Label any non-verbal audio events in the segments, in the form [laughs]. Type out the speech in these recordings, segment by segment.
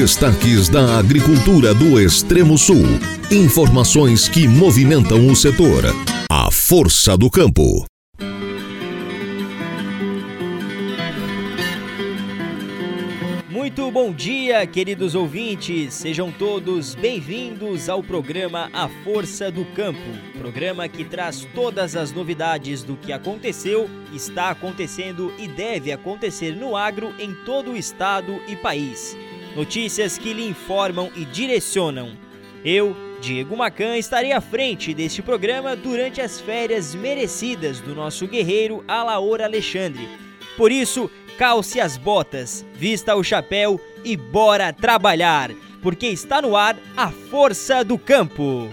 Destaques da agricultura do Extremo Sul. Informações que movimentam o setor. A força do campo. Muito bom dia, queridos ouvintes. Sejam todos bem-vindos ao programa A Força do Campo. Programa que traz todas as novidades do que aconteceu, está acontecendo e deve acontecer no agro em todo o estado e país. Notícias que lhe informam e direcionam. Eu, Diego Macan, estarei à frente deste programa durante as férias merecidas do nosso guerreiro Alaor Alexandre. Por isso, calce as botas, vista o chapéu e bora trabalhar, porque está no ar a força do campo.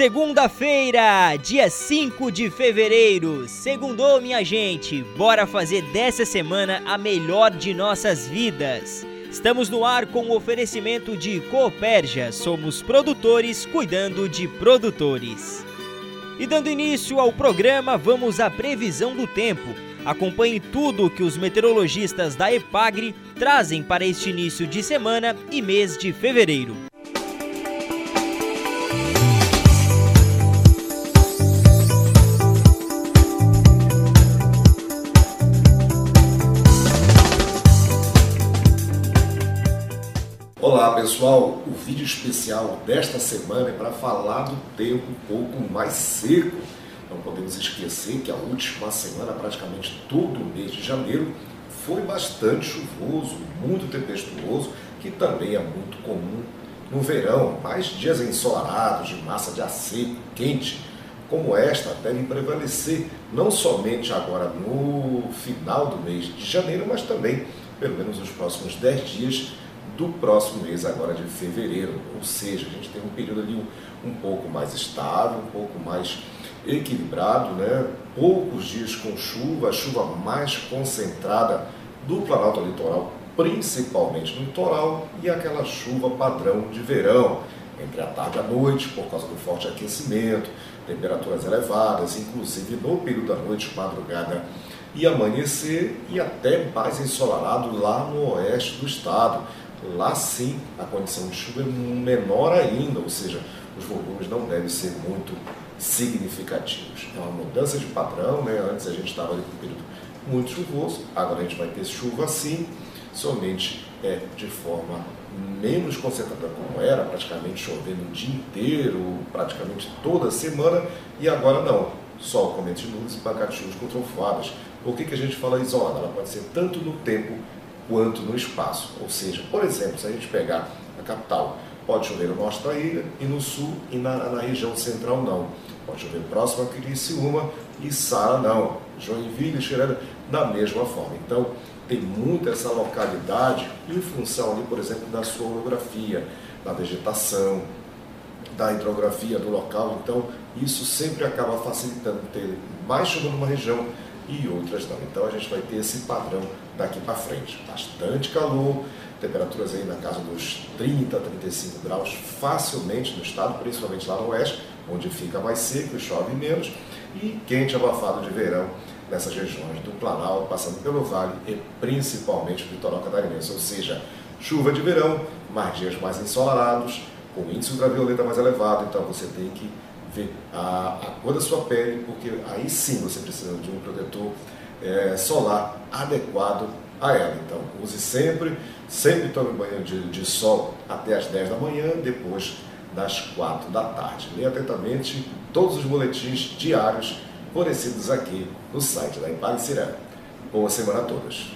Segunda-feira, dia 5 de fevereiro. Segundou, minha gente. Bora fazer dessa semana a melhor de nossas vidas. Estamos no ar com o oferecimento de Cooperja. Somos produtores cuidando de produtores. E dando início ao programa, vamos à previsão do tempo. Acompanhe tudo que os meteorologistas da EPAGRE trazem para este início de semana e mês de fevereiro. Olá pessoal, o vídeo especial desta semana é para falar do tempo um pouco mais seco. Não podemos esquecer que a última semana, praticamente todo o mês de janeiro, foi bastante chuvoso, muito tempestuoso, que também é muito comum no verão. Mais dias ensolarados, de massa de ar seco, quente, como esta, devem prevalecer não somente agora no final do mês de janeiro, mas também, pelo menos nos próximos 10 dias do próximo mês, agora de fevereiro. Ou seja, a gente tem um período ali um, um pouco mais estável, um pouco mais equilibrado, né? poucos dias com chuva, chuva mais concentrada do Planalto Litoral, principalmente no litoral, e aquela chuva padrão de verão, entre a tarde e a noite, por causa do forte aquecimento, temperaturas elevadas, inclusive no período da noite, madrugada e amanhecer, e até mais ensolarado lá no oeste do estado. Lá sim a condição de chuva é menor ainda, ou seja, os volumes não devem ser muito significativos. É uma mudança de padrão, né? antes a gente estava ali com um período muito chuvoso, agora a gente vai ter chuva sim, somente é de forma menos concentrada como era, praticamente chovendo o dia inteiro, praticamente toda semana, e agora não, sol com nuvens e pancadas com trovoadas. Por que, que a gente fala isolada? Ela pode ser tanto no tempo quanto no espaço. Ou seja, por exemplo, se a gente pegar a capital, pode chover no norte da ilha e no sul e na, na região central não. Pode chover próximo a Criciúma e Sara não. Joinville e Xereda da mesma forma. Então, tem muito essa localidade em função ali, por exemplo, da sua orografia, da vegetação, da hidrografia do local. Então, isso sempre acaba facilitando ter mais chuva numa região e outras não. Então, a gente vai ter esse padrão daqui para frente. Bastante calor, temperaturas aí na casa dos 30, 35 graus facilmente no estado, principalmente lá no oeste, onde fica mais seco e chove menos, e quente abafado de verão nessas regiões do Planalto, passando pelo Vale e principalmente o litoral catarinense, ou seja, chuva de verão, mais dias mais ensolarados, com índice ultravioleta mais elevado, então você tem que ver a, a cor da sua pele, porque aí sim você precisa de um protetor é, solar adequado a ela. Então, use sempre, sempre tome banho de, de sol até as 10 da manhã, depois das 4 da tarde. Leia atentamente todos os boletins diários fornecidos aqui no site da Ipalicirã. Boa semana a todos.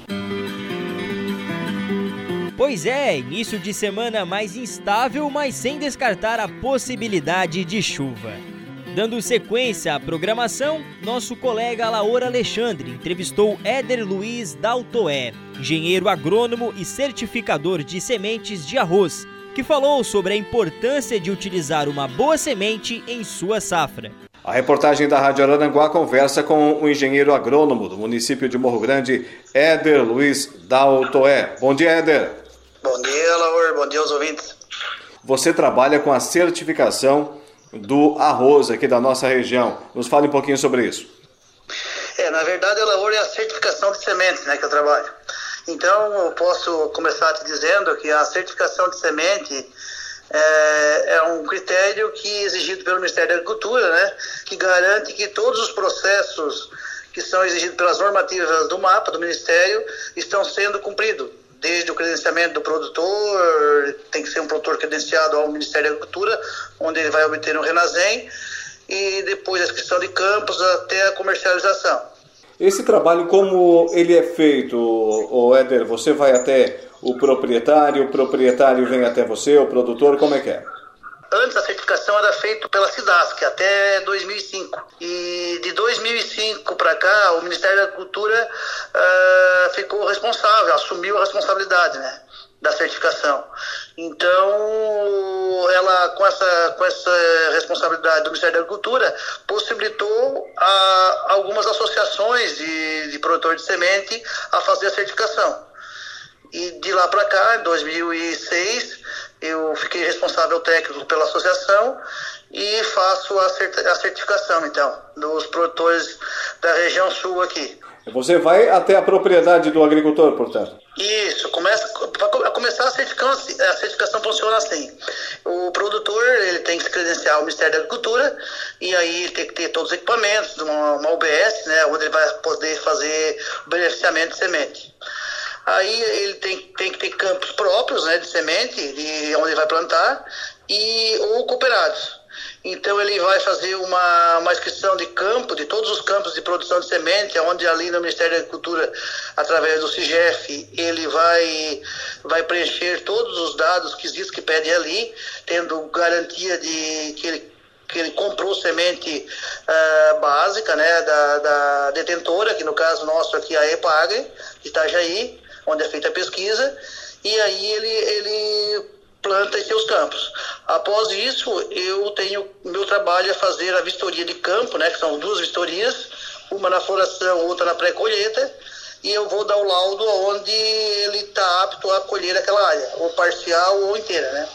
Pois é, início de semana mais instável, mas sem descartar a possibilidade de chuva. Dando sequência à programação, nosso colega Laor Alexandre entrevistou Éder Luiz Daltoé, engenheiro agrônomo e certificador de sementes de arroz, que falou sobre a importância de utilizar uma boa semente em sua safra. A reportagem da Rádio Araranguá conversa com o engenheiro agrônomo do município de Morro Grande, Éder Luiz Daltoé. Bom dia, Éder. Bom dia, Laor. Bom dia aos ouvintes. Você trabalha com a certificação do arroz aqui da nossa região. Nos fale um pouquinho sobre isso. É, na verdade, a lavoura é a certificação de sementes, né, que eu trabalho. Então, eu posso começar te dizendo que a certificação de semente é, é, um critério que é exigido pelo Ministério da Agricultura, né, que garante que todos os processos que são exigidos pelas normativas do mapa do Ministério estão sendo cumpridos. Desde o credenciamento do produtor, tem que ser um produtor credenciado ao Ministério da Agricultura, onde ele vai obter um Renazem, e depois a inscrição de campos até a comercialização. Esse trabalho, como ele é feito, o Éder? Você vai até o proprietário, o proprietário vem até você, o produtor, como é que é? Antes a certificação era feita pela SIDASC até 2005. E de 2005 para cá, o Ministério da Agricultura uh, ficou responsável, assumiu a responsabilidade, né? da certificação. Então, ela com essa, com essa responsabilidade do Ministério da Agricultura, possibilitou a algumas associações de, de produtores de semente a fazer a certificação. E de lá para cá, em 2006, eu fiquei responsável técnico pela associação e faço a certificação, então, dos produtores da região sul aqui. Você vai até a propriedade do agricultor, portanto? Isso, começa, a começar a certificação, a certificação funciona assim. O produtor ele tem que se credenciar ao Ministério da Agricultura e aí ele tem que ter todos os equipamentos, uma, uma UBS, né, onde ele vai poder fazer o beneficiamento de semente. Aí ele tem, tem que ter campos próprios né, de semente, de onde ele vai plantar, e ou cooperados. Então ele vai fazer uma, uma inscrição de campo, de todos os campos de produção de semente, onde ali no Ministério da Agricultura, através do CIGEF, ele vai, vai preencher todos os dados que existe que pede ali, tendo garantia de que ele que ele comprou semente uh, básica, né, da, da, detentora, que no caso nosso aqui é a EPAGRE, de Itajaí, onde é feita a pesquisa, e aí ele, ele planta em seus campos. Após isso, eu tenho meu trabalho é fazer a vistoria de campo, né, que são duas vistorias, uma na floração, outra na pré-colheita, e eu vou dar o laudo onde ele está apto a colher aquela área, ou parcial ou inteira, né?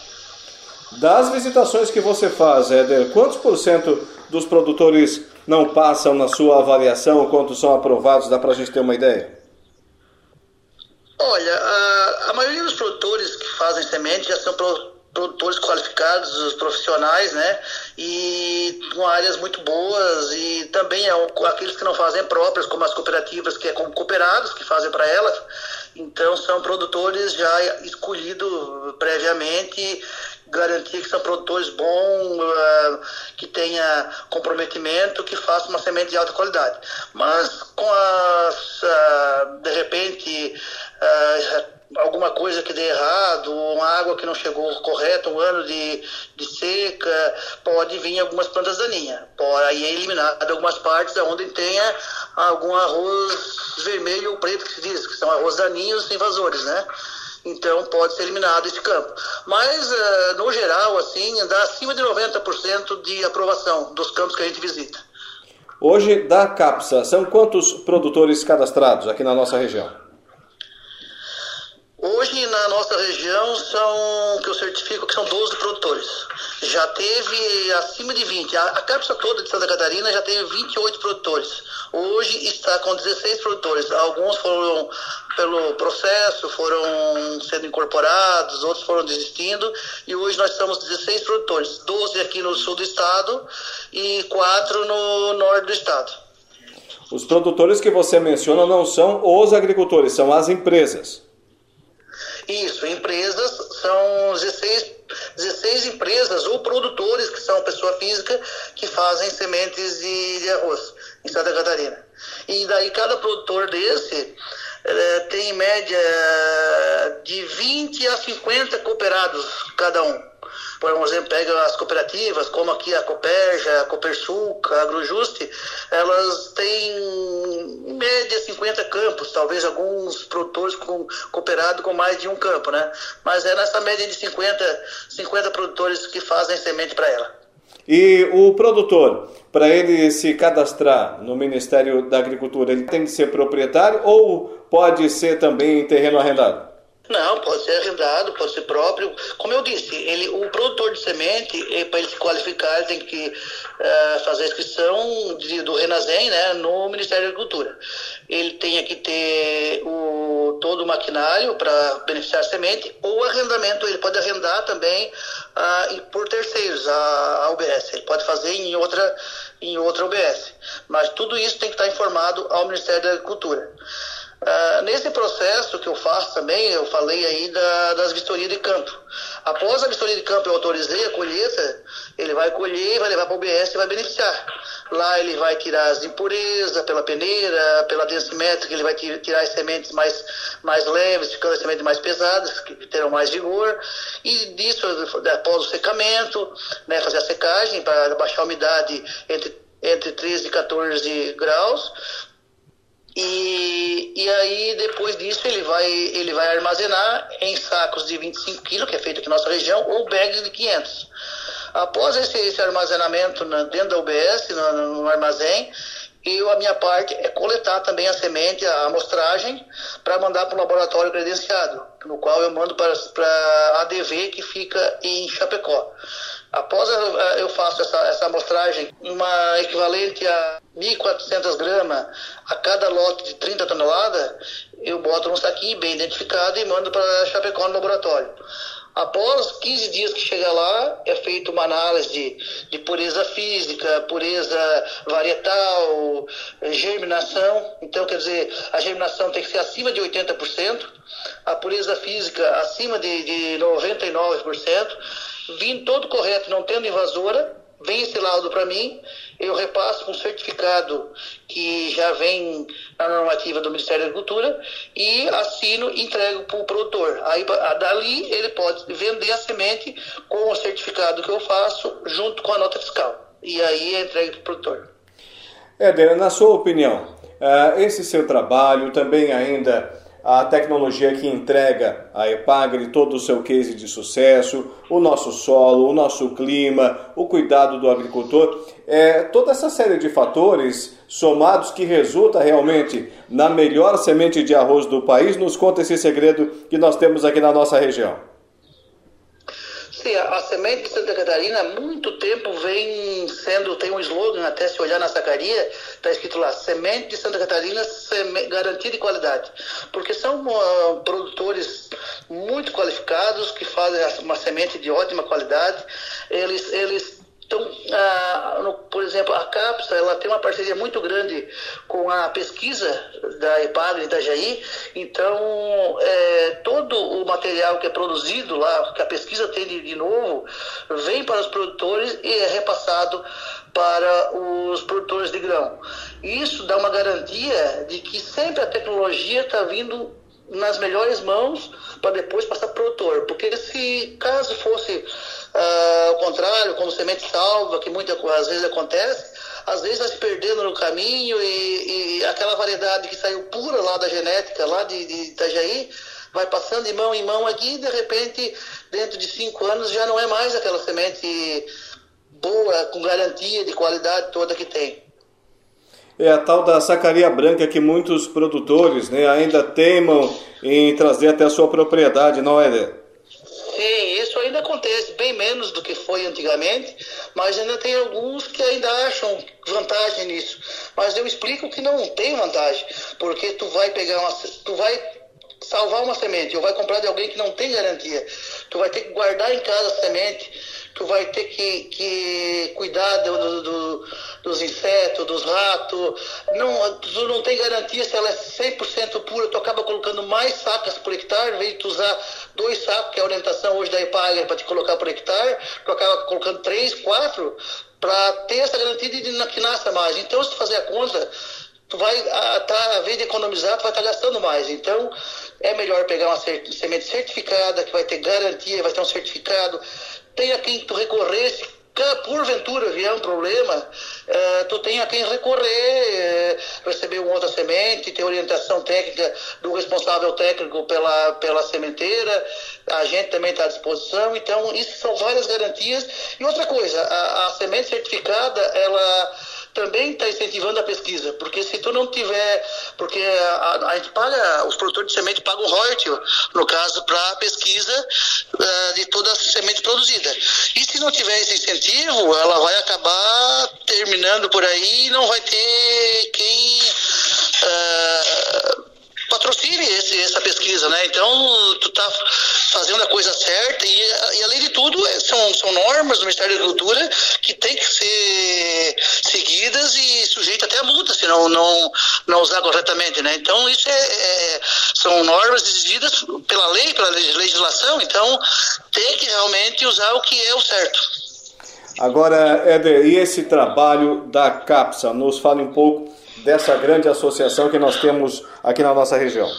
Das visitações que você faz, Éder, quantos por cento dos produtores não passam na sua avaliação, quantos são aprovados? Dá para a gente ter uma ideia? Olha, a, a maioria dos produtores que fazem semente já são pro, produtores qualificados, profissionais, né? E com áreas muito boas e também é aqueles que não fazem próprias, como as cooperativas, que é cooperados que fazem para elas. Então são produtores já escolhidos previamente garantir que são produtores bons, uh, que tenha comprometimento, que faça uma semente de alta qualidade. Mas com as, uh, de repente, uh, alguma coisa que dê errado, uma água que não chegou correta, um ano de, de seca, pode vir algumas plantas daninhas. Pode, aí é eliminado algumas partes onde tenha algum arroz vermelho ou preto, que se diz, que são arroz daninhos invasores, né? Então pode ser eliminado esse campo. Mas, uh, no geral, assim, dá acima de 90% de aprovação dos campos que a gente visita. Hoje, da CAPSA, são quantos produtores cadastrados aqui na nossa região? Hoje, na nossa região, são, que eu certifico que são 12 produtores. Já teve acima de 20. A, a CAPSA toda de Santa Catarina já teve 28 produtores. Hoje está com 16 produtores. Alguns foram pelo processo, foram sendo incorporados, outros foram desistindo, e hoje nós somos 16 produtores, 12 aqui no sul do estado e 4 no norte do estado. Os produtores que você menciona não são os agricultores, são as empresas. Isso, empresas são 16, 16 empresas ou produtores que são pessoa física que fazem sementes de, de arroz em Santa Catarina. E daí cada produtor desse é, tem em média de 20 a 50 cooperados cada um. Por exemplo, pega as cooperativas, como aqui a Coperja, a Copersul, a Agrojuste, elas têm em média 50 campos, talvez alguns produtores com, cooperados com mais de um campo, né? Mas é nessa média de 50, 50 produtores que fazem semente para ela. E o produtor, para ele se cadastrar no Ministério da Agricultura, ele tem que ser proprietário ou pode ser também terreno arrendado? Não, pode ser arrendado, pode ser próprio. Como eu disse, ele, o produtor de semente, eh, para ele se qualificar, ele tem que uh, fazer a inscrição de, do Renazem né, no Ministério da Agricultura. Ele tem que ter o, todo o maquinário para beneficiar a semente, ou arrendamento, ele pode arrendar também uh, por terceiros, a, a UBS. Ele pode fazer em outra, em outra UBS. Mas tudo isso tem que estar informado ao Ministério da Agricultura. Uh, nesse processo que eu faço também, eu falei aí da, das vistorias de campo. Após a vistoria de campo, eu autorizei a colheita, ele vai colher, vai levar para o OBS e vai beneficiar. Lá ele vai tirar as impurezas pela peneira, pela densimétrica, ele vai tirar as sementes mais, mais leves, ficando as sementes mais pesadas, que terão mais vigor. E disso, após o secamento, né, fazer a secagem para baixar a umidade entre entre 13 e 14 graus, e, e aí, depois disso, ele vai, ele vai armazenar em sacos de 25 kg, que é feito aqui na nossa região, ou bags de 500. Após esse, esse armazenamento na, dentro da UBS, no, no armazém, eu, a minha parte é coletar também a semente, a amostragem, para mandar para o laboratório credenciado, no qual eu mando para a ADV, que fica em Chapecó. Após eu faço essa, essa amostragem, uma equivalente a 1.400 gramas a cada lote de 30 toneladas, eu boto num saquinho bem identificado e mando para Chapecó no laboratório. Após 15 dias que chega lá, é feita uma análise de, de pureza física, pureza varietal, germinação. Então, quer dizer, a germinação tem que ser acima de 80%, a pureza física acima de, de 99% vindo todo correto, não tendo invasora, vem esse laudo para mim, eu repasso um certificado que já vem na normativa do Ministério da Agricultura e assino e entrego para o produtor. Aí dali ele pode vender a semente com o certificado que eu faço junto com a nota fiscal. E aí é entregue para o produtor. Éder, na sua opinião, eh, esse seu trabalho também ainda a tecnologia que entrega a Epagre todo o seu case de sucesso, o nosso solo, o nosso clima, o cuidado do agricultor, é, toda essa série de fatores somados que resulta realmente na melhor semente de arroz do país, nos conta esse segredo que nós temos aqui na nossa região. Sim, a, semente de Santa Catarina há muito tempo vem sendo, tem um slogan, até se olhar na sacaria, está escrito lá, semente de Santa Catarina, seme, garantia de qualidade. Porque são uh, produtores muito qualificados, que fazem uma semente de ótima qualidade, eles, eles então, a, no, por exemplo, a CAPSA ela tem uma parceria muito grande com a pesquisa da EPAGRE da Itajaí. Então, é, todo o material que é produzido lá, que a pesquisa tem de, de novo, vem para os produtores e é repassado para os produtores de grão. Isso dá uma garantia de que sempre a tecnologia está vindo nas melhores mãos para depois passar para o produtor. Porque se caso fosse uh, ao contrário, como semente salva, que muitas vezes acontece, às vezes vai se perdendo no caminho e, e, aquela variedade que saiu pura lá da genética, lá de, de Itajaí, vai passando de mão em mão aqui e de repente, dentro de cinco anos, já não é mais aquela semente boa, com garantia de qualidade toda que tem. É a tal da sacaria branca que muitos produtores né, ainda teimam em trazer até a sua propriedade, não é, Dê? Sim, isso ainda acontece, bem menos do que foi antigamente, mas ainda tem alguns que ainda acham vantagem nisso. Mas eu explico que não tem vantagem, porque tu vai pegar uma. Tu vai salvar uma semente, ou vai comprar de alguém que não tem garantia. Tu vai ter que guardar em casa a semente tu vai ter que, que cuidar do, do, dos insetos, dos ratos. Não, tu não tem garantia se ela é 100% pura, tu acaba colocando mais sacas por hectare, em vez de tu usar dois sacos, que é a orientação hoje da EPAG para te colocar por hectare, tu acaba colocando três, quatro, para ter essa garantia de que nasça mais. Então, se tu fazer a conta, tu vai tá, a vez de economizar, tu vai estar tá gastando mais. Então, é melhor pegar uma semente certificada, que vai ter garantia, vai ter um certificado, tem a quem tu recorrer, se porventura vier um problema, eh, tu tem a quem recorrer, eh, receber uma outra semente, ter orientação técnica do responsável técnico pela, pela sementeira, a gente também está à disposição, então isso são várias garantias. E outra coisa, a, a semente certificada, ela também está incentivando a pesquisa, porque se tu não tiver, porque a, a gente paga, os produtores de semente pagam royalty, no caso, para a pesquisa uh, de toda a semente produzida. E se não tiver esse incentivo, ela vai acabar terminando por aí e não vai ter quem uh, patrocine esse, essa pesquisa, né? Então, tu tá fazendo a coisa certa e, e além de tudo, é, são, são normas do Ministério da Agricultura que tem que ser seguidas e sujeita até a multa se não, não, não usar corretamente, né? Então, isso é, é, são normas exigidas pela lei, pela legislação, então tem que realmente usar o que é o certo. Agora, Éder, e esse trabalho da CAPSA? Nos fale um pouco dessa grande associação que nós temos aqui na nossa região.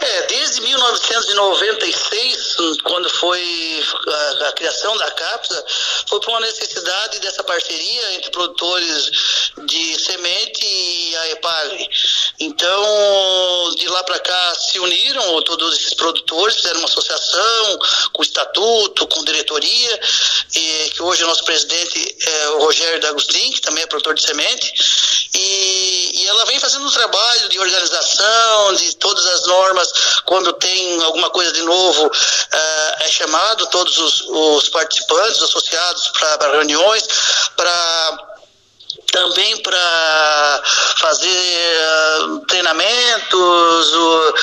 É, desde 1996, quando foi a, a, criação da CAPSA, foi por uma necessidade dessa parceria entre produtores de semente e a EPAGRE. Então, de lá para cá se uniram todos esses produtores, fizeram uma associação com estatuto, com diretoria, e, que hoje o nosso presidente é o Rogério D'Agostin, que também é produtor de semente, e, e ela vem fazendo um trabalho de organização, de todas as normas, quando tem alguma coisa de novo, uh, é chamado todos os, os participantes, associados para reuniões, para também para fazer uh, treinamentos, uh,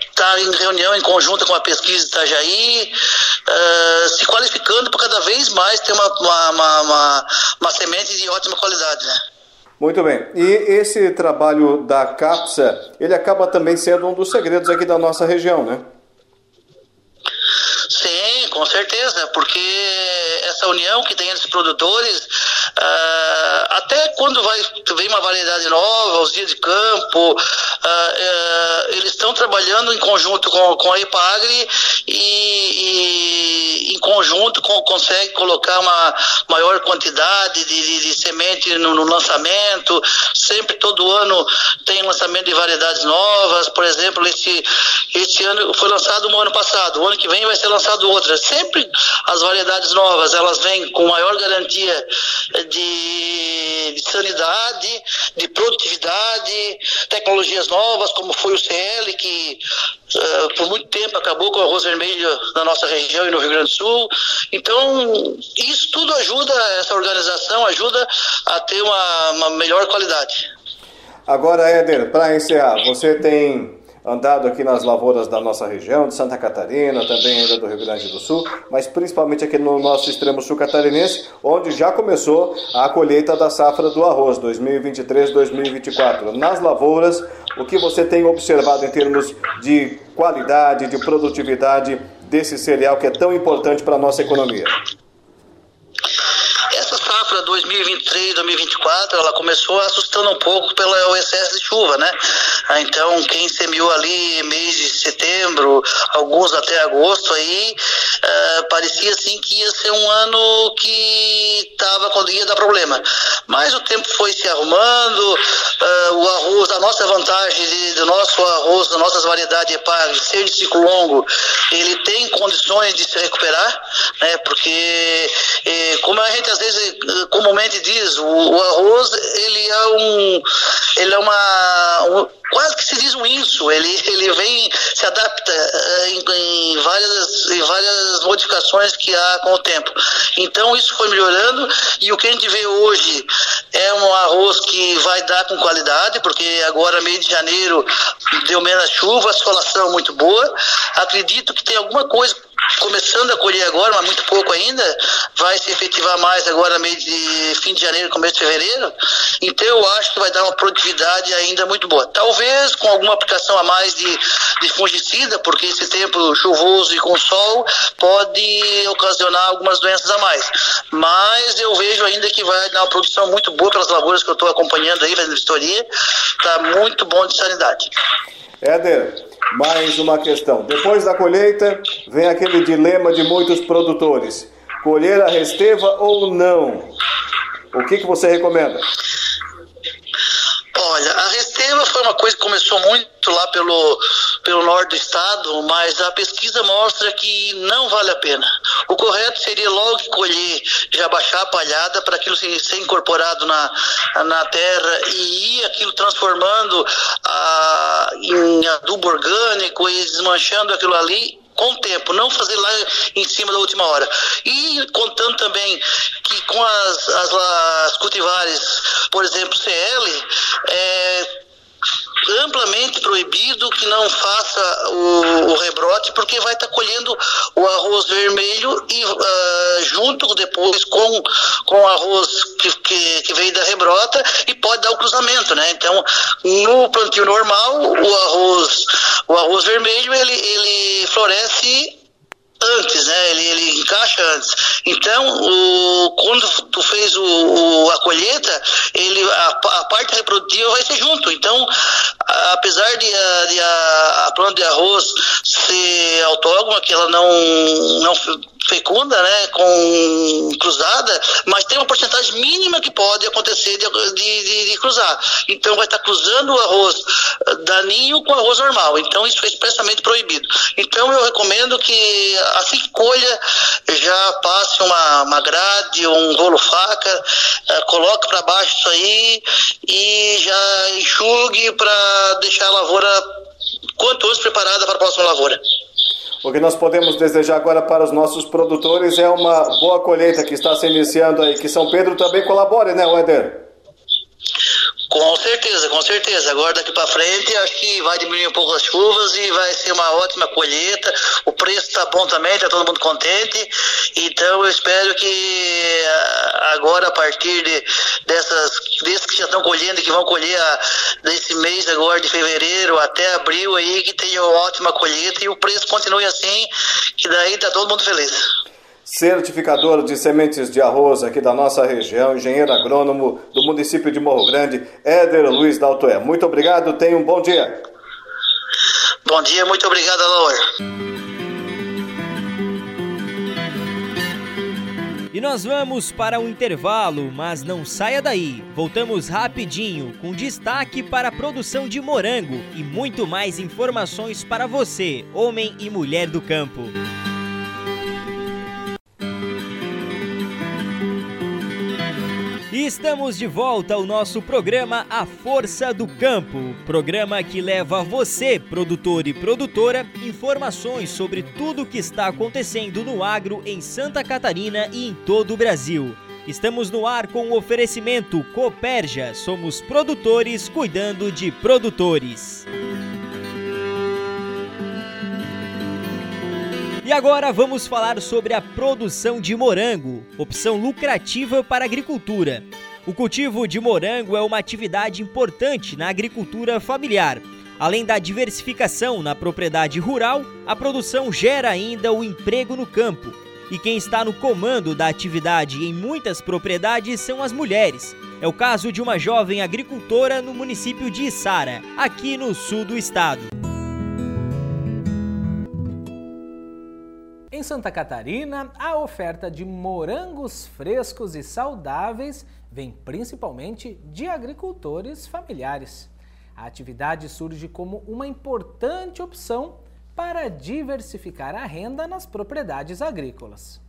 estar em reunião em conjunto com a pesquisa de Itajaí, uh, se qualificando para cada vez mais ter uma, uma, uma, uma, uma semente de ótima qualidade. Né? Muito bem. E esse trabalho da CAPSA, ele acaba também sendo um dos segredos aqui da nossa região, né? Sim, com certeza, porque essa união que tem entre os produtores, uh, até quando vai vem uma variedade nova, os dias de campo, uh, uh, eles estão trabalhando em conjunto com, com a EPAGRE e, e em conjunto com, consegue colocar uma maior quantidade de, de, de semente no, no, lançamento. Sempre, todo ano, tem lançamento de variedades novas. Por exemplo, esse, esse ano foi lançado no ano passado, o ano que vem vai ser lançado outra. Sempre as variedades novas, elas vêm com maior garantia de, de sanidade, de produtividade, tecnologias novas, como foi o CL, que uh, por muito tempo acabou com o arroz vermelho na nossa região e no Rio Grande do Sul. Então, isso tudo ajuda, essa organização ajuda a ter uma, uma melhor qualidade. Agora, Éder, para encerrar, você tem andado aqui nas lavouras da nossa região, de Santa Catarina, também ainda do Rio Grande do Sul, mas principalmente aqui no nosso extremo sul catarinense, onde já começou a colheita da safra do arroz 2023-2024. Nas lavouras, o que você tem observado em termos de qualidade, de produtividade desse cereal que é tão importante para a nossa economia? Safra 2023-2024 ela começou assustando um pouco pelo excesso de chuva, né? Ah, então, quem semeou ali mês de setembro, alguns até agosto aí, uh, parecia assim que ia ser um ano que tava quando ia dar problema. Mas o tempo foi se arrumando, uh, o arroz, a nossa vantagem de, do nosso arroz, das nossas variedades EPAG, ser de ciclo longo, ele tem condições de se recuperar, né? Porque, eh, como a gente às vezes comumente diz, o, o, arroz ele é um ele é uma um, quase que se diz um inso, ele, ele vem, se adapta uh, em, em, várias, em várias modificações que há com o tempo. Então isso foi melhorando e o que a gente vê hoje é um arroz que vai dar com qualidade, porque agora meio de janeiro deu menos chuva, a solação muito boa. Acredito que tem alguma coisa começando a colher agora, mas muito pouco ainda, vai se efetivar mais agora meio de fim de janeiro, começo de fevereiro. Então eu acho que vai dar uma produtividade ainda muito boa. Talvez com alguma aplicação a mais de, de fungicida, porque esse tempo chuvoso e com sol pode ocasionar algumas doenças a mais. Mas eu vejo ainda que vai dar uma produção muito boa pelas lavouras que eu estou acompanhando aí, fazendo vistoria. Está muito bom de sanidade. Éder, mais uma questão. Depois da colheita, vem aquele dilema de muitos produtores: colher a resteva ou não? O que, que você recomenda? Olha, a resteva foi uma coisa que começou muito lá pelo, pelo norte do estado, mas a pesquisa mostra que não vale a pena. O correto seria logo colher, já baixar a palhada para aquilo ser, incorporado na, na terra e ir aquilo transformando a, em adubo orgânico e desmanchando aquilo ali com o tempo, não fazer lá em cima da última hora. E contando também que com as, as, as cultivares, por exemplo, CL, é, amplamente proibido que não faça o, o rebrote, porque vai estar tá colhendo o arroz vermelho e uh, junto depois com, com o arroz que, que, que, veio da rebrota e pode dar o cruzamento, né? Então, no plantio normal, o arroz, o arroz vermelho ele, ele floresce antes, né? Ele, ele encaixa antes. Então, o, quando tu fez o, o a colheita, ele, a, a, parte reprodutiva vai ser junto. Então, a, apesar de, a, de a, a planta de arroz ser autógama, que ela não, não fecunda, né, com cruzada, mas tem uma porcentagem mínima que pode acontecer de, de, de cruzar. Então, vai estar cruzando o arroz daninho com arroz normal. Então, isso é expressamente proibido. Então, eu recomendo que assim que colha, já passe uma, uma grade, um rolo faca, uh, coloque para baixo isso aí e já enxugue para deixar a lavoura quanto antes preparada para a próxima lavoura. O que nós podemos desejar agora para os nossos produtores é uma boa colheita que está se iniciando aí. Que São Pedro também colabore, né, Weder? Com certeza, com certeza. Agora daqui para frente acho que vai diminuir um pouco as chuvas e vai ser uma ótima colheita. O preço está bom também, está todo mundo contente. Então eu espero que ah, agora a partir de, dessas desses que já estão colhendo, que vão colher a, desse mês agora de fevereiro até abril aí, que tenha uma ótima colheita e o preço continue assim, que daí está todo mundo feliz certificador de sementes de arroz aqui da nossa região, engenheiro agrônomo do município de Morro Grande, Éder Luiz Daltoé. Muito obrigado, tenha um bom dia. Bom dia, muito obrigado, Laura. E nós vamos para um intervalo, mas não saia daí. Voltamos rapidinho com destaque para a produção de morango e muito mais informações para você, homem e mulher do campo. E estamos de volta ao nosso programa A Força do Campo, programa que leva a você, produtor e produtora, informações sobre tudo o que está acontecendo no agro em Santa Catarina e em todo o Brasil. Estamos no ar com o oferecimento Coperja, somos produtores cuidando de produtores. E agora vamos falar sobre a produção de morango, opção lucrativa para a agricultura. O cultivo de morango é uma atividade importante na agricultura familiar. Além da diversificação na propriedade rural, a produção gera ainda o emprego no campo. E quem está no comando da atividade em muitas propriedades são as mulheres. É o caso de uma jovem agricultora no município de Içara, aqui no sul do estado. Em Santa Catarina, a oferta de morangos frescos e saudáveis vem principalmente de agricultores familiares. A atividade surge como uma importante opção para diversificar a renda nas propriedades agrícolas.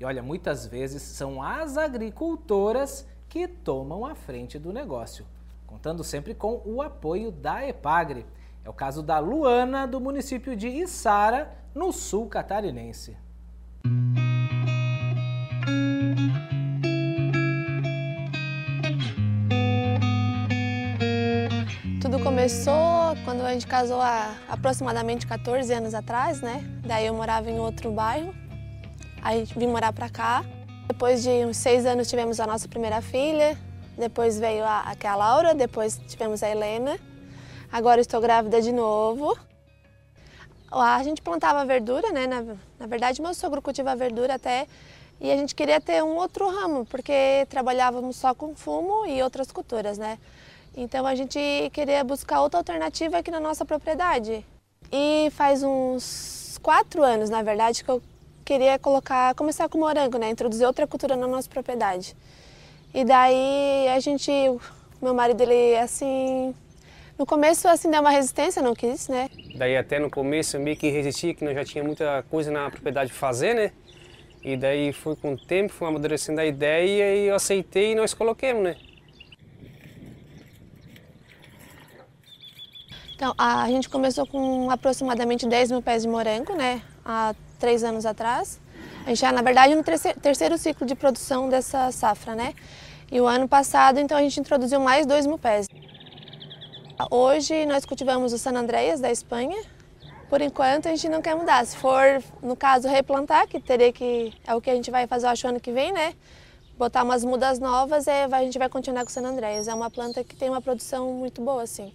E olha, muitas vezes são as agricultoras que tomam a frente do negócio, contando sempre com o apoio da EPAGRE. É o caso da Luana, do município de Içara, no sul catarinense. Tudo começou quando a gente casou há aproximadamente 14 anos atrás, né? Daí eu morava em outro bairro, aí vim morar pra cá. Depois de uns seis anos tivemos a nossa primeira filha, depois veio a, a Laura, depois tivemos a Helena. Agora estou grávida de novo. Lá a gente plantava verdura, né? Na, na verdade, meu sogro cultiva verdura até e a gente queria ter um outro ramo, porque trabalhávamos só com fumo e outras culturas, né? Então a gente queria buscar outra alternativa aqui na nossa propriedade. E faz uns quatro anos, na verdade, que eu queria colocar, começar com morango, né? Introduzir outra cultura na nossa propriedade. E daí a gente, meu marido, ele assim, No começo, assim, deu uma resistência, não quis, né? Daí até no começo eu meio que resisti, que nós já tinha muita coisa na propriedade de fazer, né? E daí foi com o tempo, foi amadurecendo a ideia e eu aceitei e nós coloquemos, né? Então, a gente começou com aproximadamente 10 mil pés de morango, né? Há três anos atrás. A gente já, na verdade, no terceiro ciclo de produção dessa safra, né? E o ano passado, então, a gente introduziu mais 2 mil pés. Hoje nós cultivamos o San Andreas da Espanha. Por enquanto a gente não quer mudar. Se for, no caso, replantar, que teria que é o que a gente vai fazer acho ano que vem, né? Botar umas mudas novas, é, a gente vai continuar com o San Andreas. É uma planta que tem uma produção muito boa, assim.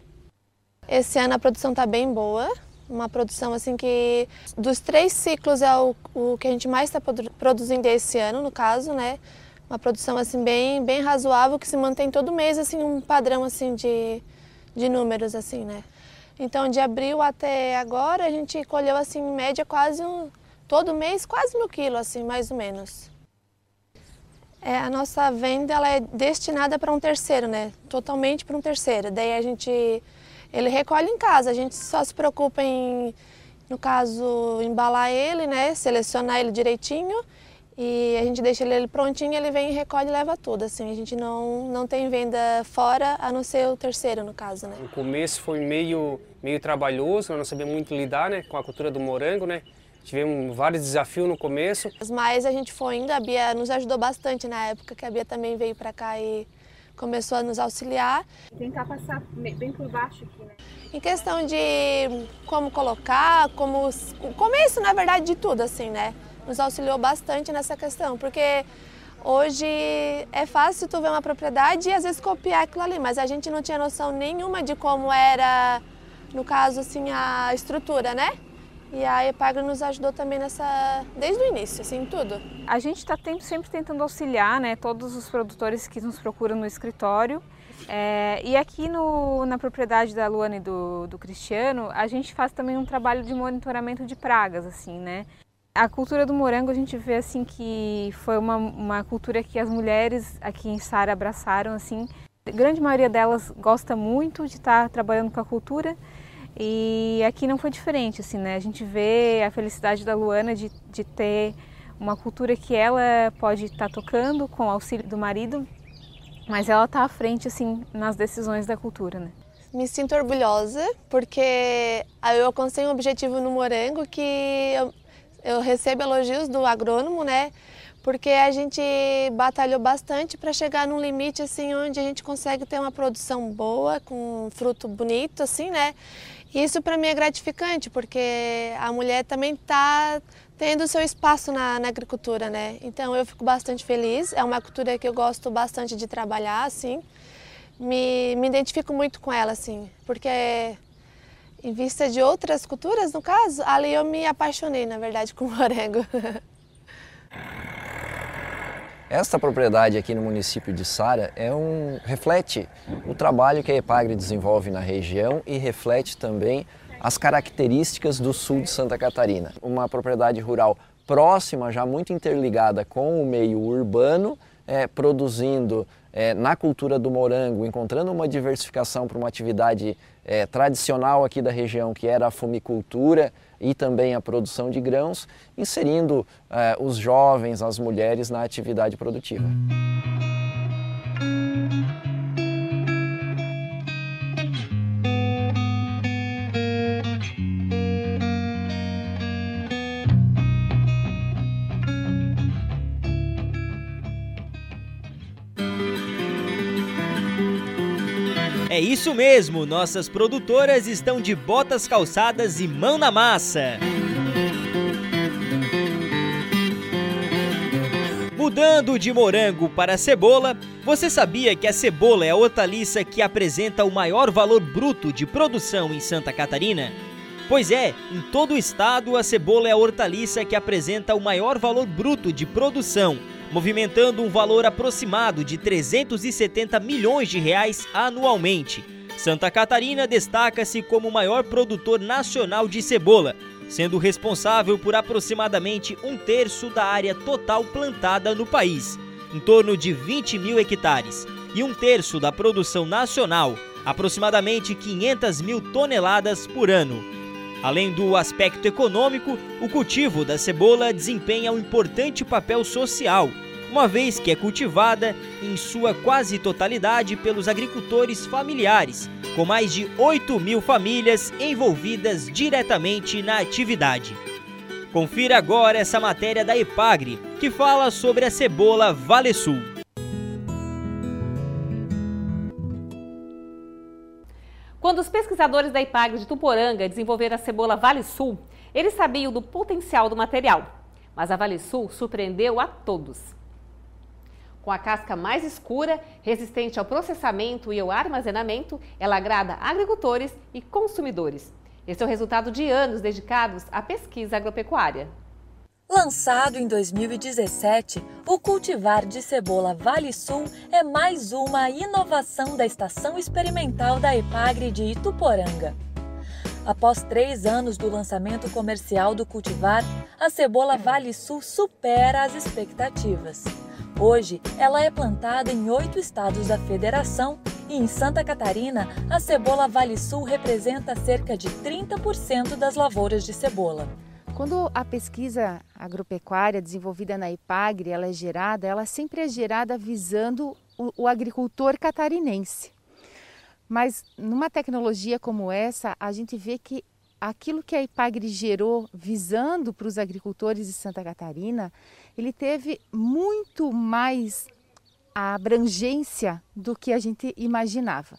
Esse ano a produção está bem boa. Uma produção assim que dos três ciclos é o, o que a gente mais está produzindo esse ano, no caso, né? Uma produção assim bem, bem razoável que se mantém todo mês assim um padrão assim de de números assim, né? Então, de abril até agora, a gente colheu assim, em média, quase um, todo mês, quase mil quilos, assim, mais ou menos. É, a nossa venda ela é destinada para um terceiro, né? Totalmente para um terceiro. Daí a gente, ele recolhe em casa, a gente só se preocupa em, no caso, embalar ele, né? Selecionar ele direitinho e a gente deixa ele prontinho, ele vem, recolhe e leva tudo. Assim, a gente não, não tem venda fora, a não ser o terceiro, no caso. Né? O começo foi meio, meio trabalhoso, nós não sabíamos muito lidar né, com a cultura do morango, né? Tivemos vários desafios no começo. Mas a gente foi indo, a Bia nos ajudou bastante na época, que a Bia também veio para cá e começou a nos auxiliar. Tentar passar bem por baixo aqui, né? Em questão de como colocar, como... O começo, na verdade, de tudo, assim, né? Nos auxiliou bastante nessa questão, porque hoje é fácil tu ver uma propriedade e às vezes copiar aquilo ali, mas a gente não tinha noção nenhuma de como era, no caso assim, a estrutura, né? E a Epagro nos ajudou também nessa, desde o início, assim, tudo. A gente está sempre tentando auxiliar, né, todos os produtores que nos procuram no escritório. É, e aqui no, na propriedade da Luana e do, do Cristiano, a gente faz também um trabalho de monitoramento de pragas, assim, né? A cultura do morango a gente vê assim que foi uma, uma cultura que as mulheres aqui em Sara abraçaram assim. A grande maioria delas gosta muito de estar trabalhando com a cultura e aqui não foi diferente assim, né? A gente vê a felicidade da Luana de, de ter uma cultura que ela pode estar tocando com o auxílio do marido, mas ela está à frente assim nas decisões da cultura, né? Me sinto orgulhosa porque eu alcancei um objetivo no morango que eu eu recebo elogios do agrônomo, né? Porque a gente batalhou bastante para chegar num limite assim onde a gente consegue ter uma produção boa, com fruto bonito, assim, né? E isso para mim é gratificante, porque a mulher também está tendo seu espaço na, na, agricultura, né? Então eu fico bastante feliz. É uma cultura que eu gosto bastante de trabalhar, assim. Me, me identifico muito com ela, assim, porque em vista de outras culturas, no caso, ali eu me apaixonei, na verdade, com o morango. [laughs] Esta propriedade aqui no município de Sara é um reflete o trabalho que a Epagre desenvolve na região e reflete também as características do sul de Santa Catarina. Uma propriedade rural próxima, já muito interligada com o meio urbano, é, produzindo é, na cultura do morango, encontrando uma diversificação para uma atividade é, tradicional aqui da região, que era a fumicultura e também a produção de grãos, inserindo é, os jovens, as mulheres na atividade produtiva. É isso mesmo, nossas produtoras estão de botas calçadas e mão na massa. Mudando de morango para cebola, você sabia que a cebola é a hortaliça que apresenta o maior valor bruto de produção em Santa Catarina? Pois é, em todo o estado a cebola é a hortaliça que apresenta o maior valor bruto de produção movimentando um valor aproximado de 370 milhões de reais anualmente. Santa Catarina destaca-se como o maior produtor nacional de cebola, sendo responsável por aproximadamente um terço da área total plantada no país, em torno de 20 mil hectares, e um terço da produção nacional, aproximadamente 500 mil toneladas por ano. Além do aspecto econômico, o cultivo da cebola desempenha um importante papel social, uma vez que é cultivada em sua quase totalidade pelos agricultores familiares, com mais de 8 mil famílias envolvidas diretamente na atividade. Confira agora essa matéria da Epagre, que fala sobre a cebola Vale Sul. Quando os pesquisadores da Ipagre de Tuporanga desenvolveram a cebola Vale Sul, eles sabiam do potencial do material. Mas a Vale Sul surpreendeu a todos. Com a casca mais escura, resistente ao processamento e ao armazenamento, ela agrada agricultores e consumidores. Esse é o resultado de anos dedicados à pesquisa agropecuária. Lançado em 2017, o cultivar de cebola Vale Sul é mais uma inovação da Estação Experimental da Epagre de Ituporanga. Após três anos do lançamento comercial do cultivar, a cebola Vale Sul supera as expectativas. Hoje, ela é plantada em oito estados da federação e em Santa Catarina, a cebola Vale Sul representa cerca de 30% das lavouras de cebola. Quando a pesquisa agropecuária desenvolvida na IPAGRE ela é gerada, ela sempre é gerada visando o, o agricultor catarinense. Mas numa tecnologia como essa, a gente vê que aquilo que a IPAGRE gerou visando para os agricultores de Santa Catarina, ele teve muito mais a abrangência do que a gente imaginava.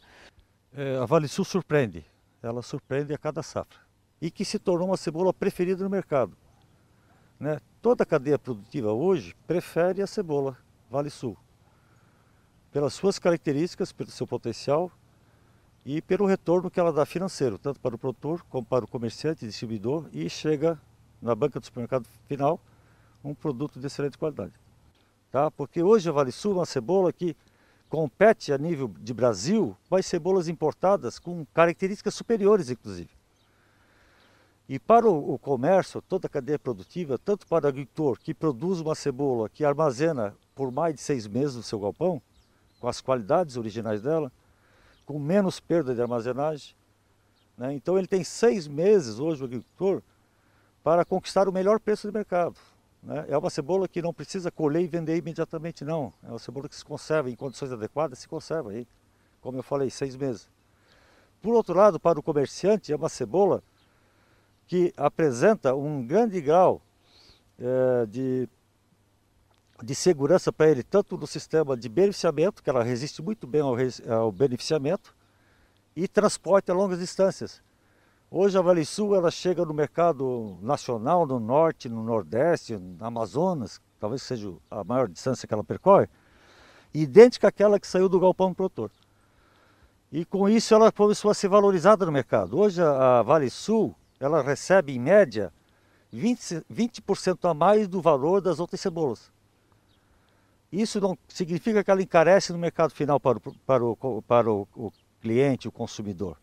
É, a Vale Sul surpreende, ela surpreende a cada safra e que se tornou uma cebola preferida no mercado. Né? Toda a cadeia produtiva hoje prefere a cebola Vale Sul, pelas suas características, pelo seu potencial e pelo retorno que ela dá financeiro, tanto para o produtor como para o comerciante, distribuidor e chega na banca do supermercado final um produto de excelente qualidade tá? Porque hoje a Vale Sul é uma cebola que compete a nível de Brasil com as cebolas importadas com características superiores, inclusive. E para o, comércio, toda a cadeia produtiva, tanto para o agricultor que produz uma cebola que armazena por mais de seis meses no seu galpão, com as qualidades originais dela, com menos perda de armazenagem. Né? Então ele tem seis meses hoje, o agricultor, para conquistar o melhor preço do mercado. Né? É uma cebola que não precisa colher e vender imediatamente, não. É uma cebola que se conserva em condições adequadas, se conserva aí, como eu falei, seis meses. Por outro lado, para o comerciante, é uma cebola que apresenta um grande grau é, de, de segurança para ele, tanto no sistema de beneficiamento, que ela resiste muito bem ao, ao beneficiamento, e transporte a longas distâncias. Hoje a Vale Sul ela chega no mercado nacional, no norte, no nordeste, no Amazonas, talvez seja a maior distância que ela percorre, idêntica àquela que saiu do galpão do produtor. E com isso ela começou a ser valorizada no mercado. Hoje a Vale Sul ela recebe em média 20%, 20 a mais do valor das outras cebolas. Isso não significa que ela encarece no mercado final para o, para o, para o, o cliente, o consumidor.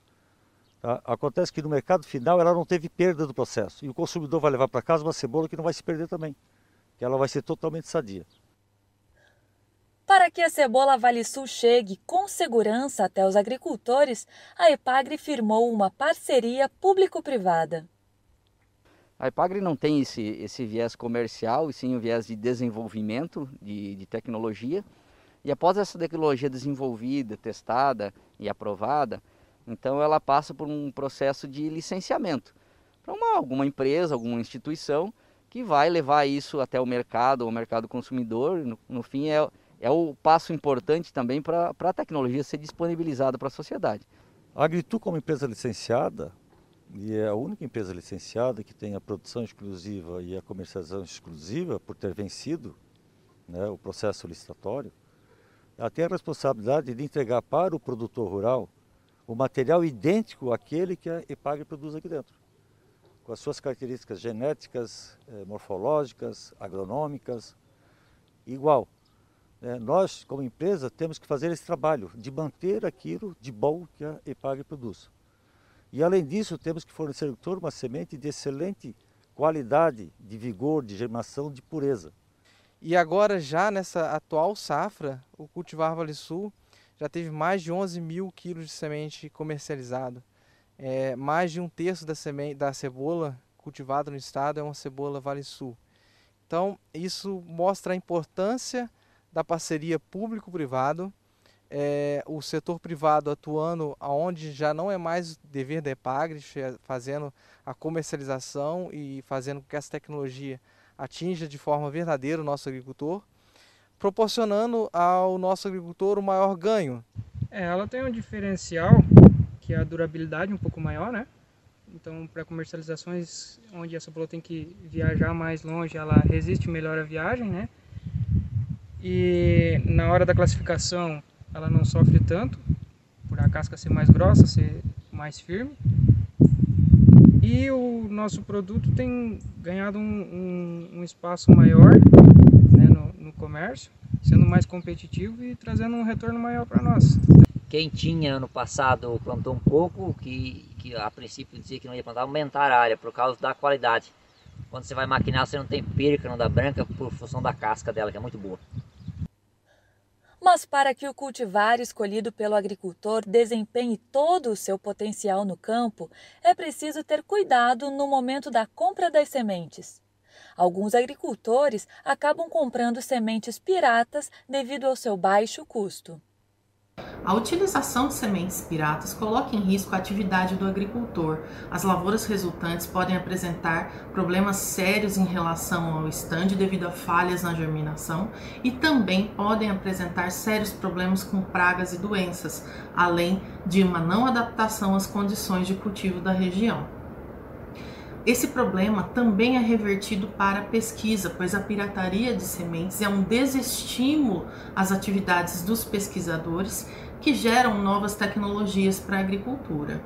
Tá? Acontece que no mercado final ela não teve perda do processo e o consumidor vai levar para casa uma cebola que não vai se perder também, que ela vai ser totalmente sadia. Para que a cebola Vale Sul chegue com segurança até os agricultores, a Epagre firmou uma parceria público-privada. A Epagre não tem esse, esse viés comercial, e sim o viés de desenvolvimento de, de tecnologia. E após essa tecnologia desenvolvida, testada e aprovada, então ela passa por um processo de licenciamento para alguma empresa, alguma instituição que vai levar isso até o mercado, o mercado consumidor. No, no fim, é, é o passo importante também para a tecnologia ser disponibilizada para a sociedade. A Agritu, como empresa licenciada, e é a única empresa licenciada que tem a produção exclusiva e a comercialização exclusiva por ter vencido né, o processo licitatório, ela tem a responsabilidade de entregar para o produtor rural o material idêntico àquele que a EPAG produz aqui dentro, com as suas características genéticas, eh, morfológicas, agronômicas, igual. É, nós, como empresa, temos que fazer esse trabalho de manter aquilo de bom que a EPAG produz. E além disso, temos que fornecer ao agricultor uma semente de excelente qualidade, de vigor, de germinação, de pureza. E agora, já nessa atual safra, o cultivar Vale Sul já teve mais de 11 mil quilos de semente comercializado. É, mais de um terço da, semente, da cebola cultivada no estado é uma cebola Vale Sul. Então, isso mostra a importância da parceria público-privado, é, o setor privado atuando aonde já não é mais dever da EPAGRE, fazendo a comercialização e fazendo com que essa tecnologia atinja de forma verdadeira o nosso agricultor, proporcionando ao nosso agricultor o maior ganho. É, ela tem um diferencial que é a durabilidade um pouco maior, né? Então, para comercializações onde essa bola tem que viajar mais longe, ela resiste melhor à viagem, né? E na hora da classificação, ela não sofre tanto, por a casca ser mais grossa, ser mais firme. E o nosso produto tem ganhado um, um, um espaço maior né, no, no comércio, sendo mais competitivo e trazendo um retorno maior para nós. Quem tinha ano passado plantou um pouco, que, que a princípio dizia que não ia plantar, aumentar a área por causa da qualidade. Quando você vai maquinar, você não tem perca, não dá branca, por função da casca dela, que é muito boa. Mas para que o cultivar escolhido pelo agricultor desempenhe todo o seu potencial no campo, é preciso ter cuidado no momento da compra das sementes. Alguns agricultores acabam comprando sementes piratas devido ao seu baixo custo. A utilização de sementes piratas coloca em risco a atividade do agricultor. As lavouras resultantes podem apresentar problemas sérios em relação ao estande devido a falhas na germinação e também podem apresentar sérios problemas com pragas e doenças, além de uma não adaptação às condições de cultivo da região. Esse problema também é revertido para a pesquisa, pois a pirataria de sementes é um desestímulo às atividades dos pesquisadores que geram novas tecnologias para a agricultura.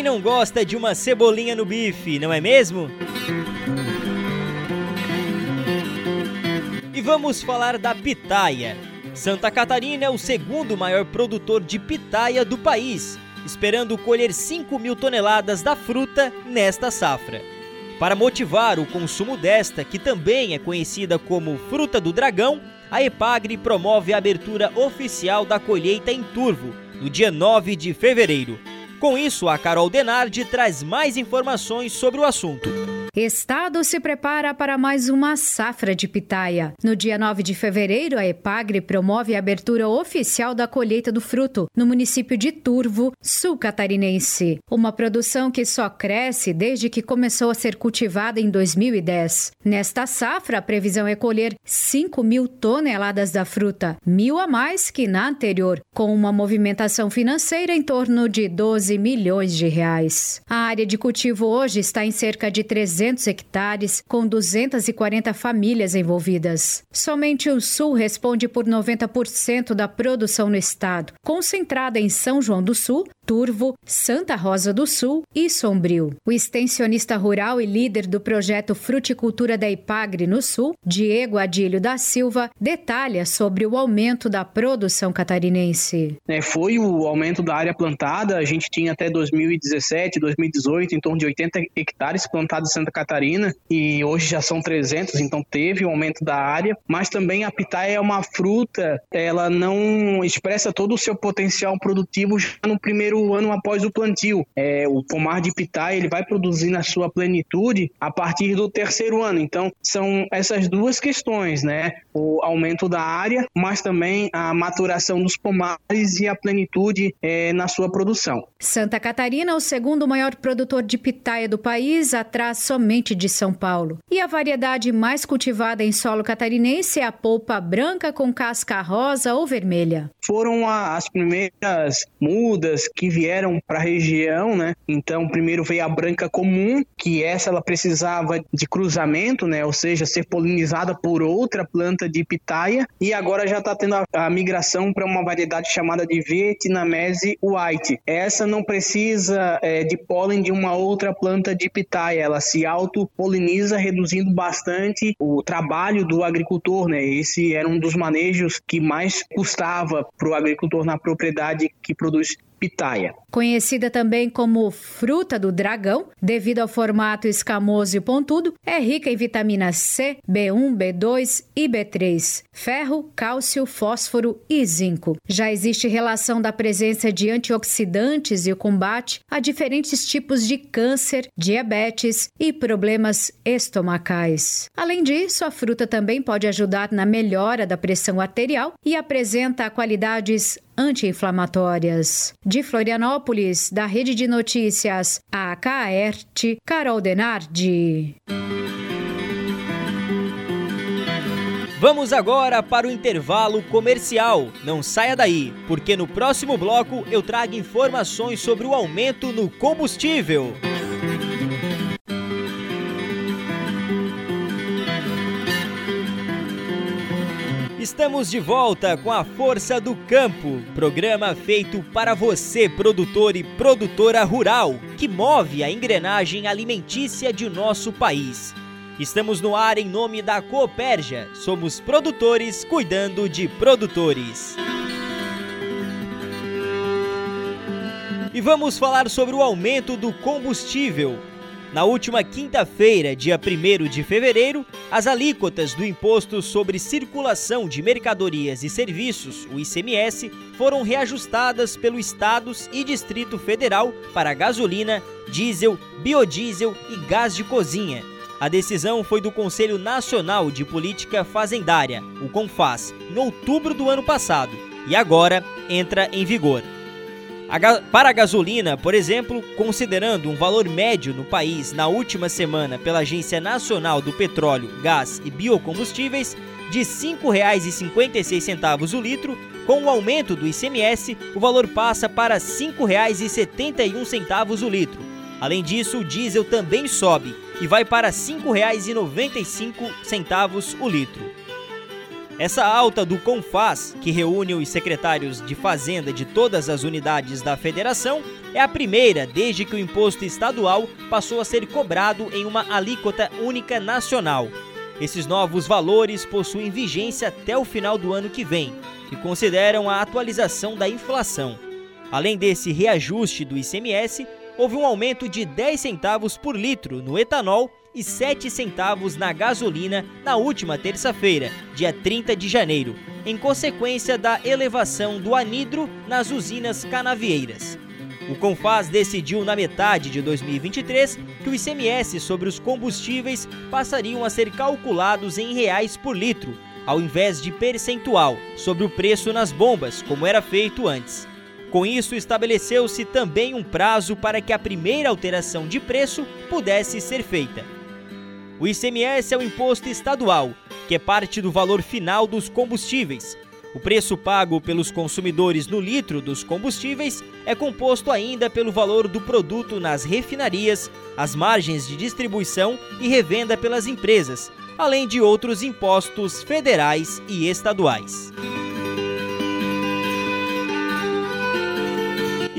Quem não gosta de uma cebolinha no bife, não é mesmo? E vamos falar da pitaia. Santa Catarina é o segundo maior produtor de pitaia do país, esperando colher 5 mil toneladas da fruta nesta safra. Para motivar o consumo desta, que também é conhecida como fruta do dragão, a Epagre promove a abertura oficial da colheita em Turvo, no dia 9 de fevereiro. Com isso, a Carol Denardi traz mais informações sobre o assunto. Estado se prepara para mais uma safra de pitaia. No dia 9 de fevereiro, a Epagre promove a abertura oficial da colheita do fruto no município de Turvo, sul catarinense. Uma produção que só cresce desde que começou a ser cultivada em 2010. Nesta safra, a previsão é colher 5 mil toneladas da fruta, mil a mais que na anterior, com uma movimentação financeira em torno de 12 milhões de reais. A área de cultivo hoje está em cerca de 300 200 hectares, com 240 famílias envolvidas. Somente o Sul responde por 90% da produção no estado, concentrada em São João do Sul, Turvo, Santa Rosa do Sul e Sombrio. O extensionista rural e líder do projeto Fruticultura da Ipagre no Sul, Diego Adílio da Silva, detalha sobre o aumento da produção catarinense. É, foi o aumento da área plantada, a gente tinha até 2017, 2018, em torno de 80 hectares plantados em Santa Catarina e hoje já são 300, então teve o um aumento da área, mas também a pitaia é uma fruta, ela não expressa todo o seu potencial produtivo já no primeiro primeiro ano após o plantio. É, o pomar de pitaia ele vai produzir na sua plenitude a partir do terceiro ano. Então, são essas duas questões, né? O aumento da área, mas também a maturação dos pomares e a plenitude é, na sua produção. Santa Catarina é o segundo maior produtor de pitaia do país, atrás somente de São Paulo. E a variedade mais cultivada em solo catarinense é a polpa branca com casca rosa ou vermelha. Foram as primeiras mudas que vieram para a região, né? Então, primeiro veio a branca comum, que essa ela precisava de cruzamento, né? Ou seja, ser polinizada por outra planta de pitaia. E agora já está tendo a, a migração para uma variedade chamada de Vietnamese White. Essa não precisa é, de pólen de uma outra planta de pitaia, ela se autopoliniza, reduzindo bastante o trabalho do agricultor, né? Esse era um dos manejos que mais custava para o agricultor na propriedade que produz pitaia. Conhecida também como fruta do dragão, devido ao formato escamoso e pontudo, é rica em vitamina C, B1, B2 e B3, ferro, cálcio, fósforo e zinco. Já existe relação da presença de antioxidantes e o combate a diferentes tipos de câncer, diabetes e problemas estomacais. Além disso, a fruta também pode ajudar na melhora da pressão arterial e apresenta qualidades anti-inflamatórias. De Florianópolis, da Rede de Notícias AKRT, Carol Denardi. Vamos agora para o intervalo comercial. Não saia daí, porque no próximo bloco eu trago informações sobre o aumento no combustível. Estamos de volta com a Força do Campo, programa feito para você, produtor e produtora rural, que move a engrenagem alimentícia de nosso país. Estamos no ar em nome da Cooperja. Somos produtores cuidando de produtores. E vamos falar sobre o aumento do combustível. Na última quinta-feira, dia 1 de fevereiro, as alíquotas do Imposto sobre Circulação de Mercadorias e Serviços, o ICMS, foram reajustadas pelo Estados e Distrito Federal para gasolina, diesel, biodiesel e gás de cozinha. A decisão foi do Conselho Nacional de Política Fazendária, o CONFAS, em outubro do ano passado, e agora entra em vigor. A para a gasolina, por exemplo, considerando um valor médio no país na última semana pela Agência Nacional do Petróleo, Gás e Biocombustíveis de R$ 5,56 o litro, com o aumento do ICMS, o valor passa para R$ 5,71 o litro. Além disso, o diesel também sobe e vai para R$ 5,95 o litro. Essa alta do CONFAS, que reúne os secretários de Fazenda de todas as unidades da federação, é a primeira desde que o imposto estadual passou a ser cobrado em uma alíquota única nacional. Esses novos valores possuem vigência até o final do ano que vem e consideram a atualização da inflação. Além desse reajuste do ICMS, houve um aumento de 10 centavos por litro no etanol e 7 centavos na gasolina na última terça-feira, dia 30 de janeiro, em consequência da elevação do anidro nas usinas canavieiras. O Confaz decidiu na metade de 2023 que o ICMS sobre os combustíveis passariam a ser calculados em reais por litro, ao invés de percentual sobre o preço nas bombas, como era feito antes. Com isso, estabeleceu-se também um prazo para que a primeira alteração de preço pudesse ser feita. O ICMS é o imposto estadual, que é parte do valor final dos combustíveis. O preço pago pelos consumidores no litro dos combustíveis é composto ainda pelo valor do produto nas refinarias, as margens de distribuição e revenda pelas empresas, além de outros impostos federais e estaduais.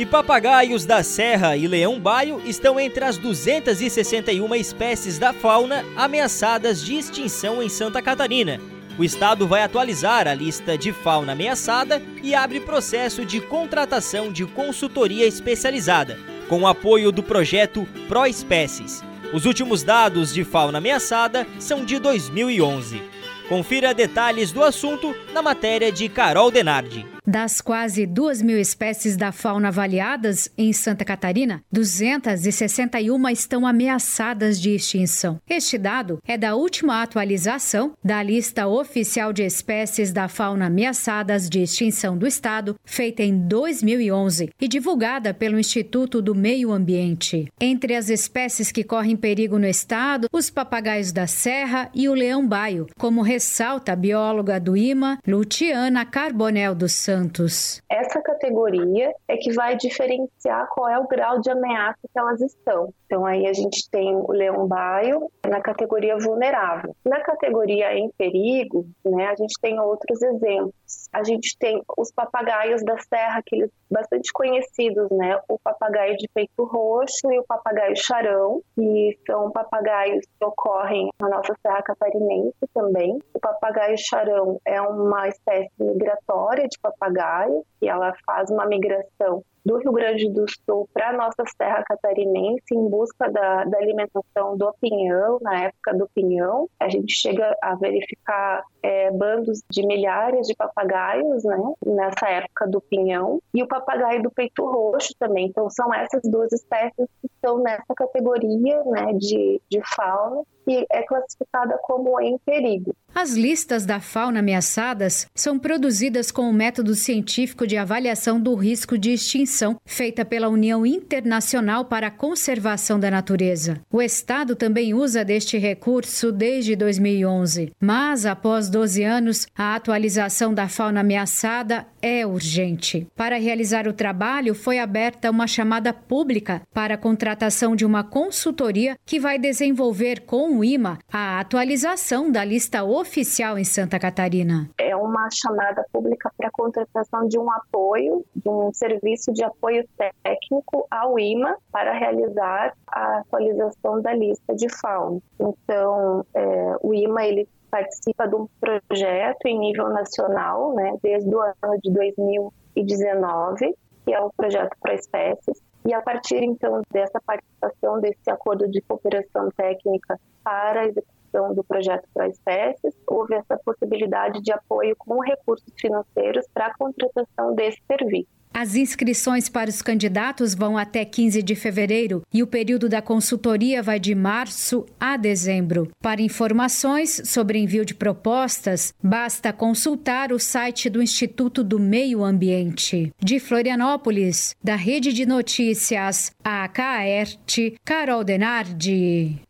E papagaios da serra e leão-baio estão entre as 261 espécies da fauna ameaçadas de extinção em Santa Catarina. O estado vai atualizar a lista de fauna ameaçada e abre processo de contratação de consultoria especializada, com o apoio do projeto Proespécies. Os últimos dados de fauna ameaçada são de 2011. Confira detalhes do assunto na matéria de Carol Denardi. Das quase 2 mil espécies da fauna avaliadas em Santa Catarina, 261 estão ameaçadas de extinção. Este dado é da última atualização da lista oficial de espécies da fauna ameaçadas de extinção do Estado, feita em 2011 e divulgada pelo Instituto do Meio Ambiente. Entre as espécies que correm perigo no Estado, os papagaios da serra e o leão-baio, como ressalta a bióloga do IMA, Luciana Carbonel dos Santos. Santos. Essa categoria é que vai diferenciar qual é o grau de ameaça que elas estão. Então aí a gente tem o leão baio na categoria vulnerável. Na categoria em perigo, né, a gente tem outros exemplos. A gente tem os papagaios da serra, aqueles bastante conhecidos, né? O papagaio de peito roxo e o papagaio charão, que são papagaios que ocorrem na nossa serra catarinense também. O papagaio charão é uma espécie migratória de papagaio, e ela faz uma migração do Rio Grande do Sul para a nossa Serra Catarinense em busca da, da, alimentação do pinhão, na época do pinhão. A gente chega a verificar é, bandos de milhares de papagaios né, nessa época do pinhão e o papagaio do peito roxo também. Então, são essas duas espécies que estão nessa categoria né, de, de fauna que é classificada como em perigo. As listas da fauna ameaçadas são produzidas com o método científico de avaliação do risco de extinção, feita pela União Internacional para a Conservação da Natureza. O Estado também usa deste recurso desde 2011, mas após 12 anos, a atualização da fauna ameaçada é urgente. Para realizar o trabalho, foi aberta uma chamada pública para a contratação de uma consultoria que vai desenvolver com o IMA a atualização da lista oficial em Santa Catarina. É uma chamada pública para a contratação de um apoio, de um serviço de apoio técnico ao IMA para realizar a atualização da lista de fauna. Então, é, o IMA ele participa de um projeto em nível nacional, né, desde o ano de 2019, que é o projeto para espécies. E a partir então dessa participação desse acordo de cooperação técnica para a execução do projeto para espécies, houve essa possibilidade de apoio com recursos financeiros para a contratação desse serviço. As inscrições para os candidatos vão até 15 de fevereiro e o período da consultoria vai de março a dezembro. Para informações sobre envio de propostas, basta consultar o site do Instituto do Meio Ambiente. De Florianópolis, da Rede de Notícias AKRT, Carol Denardi.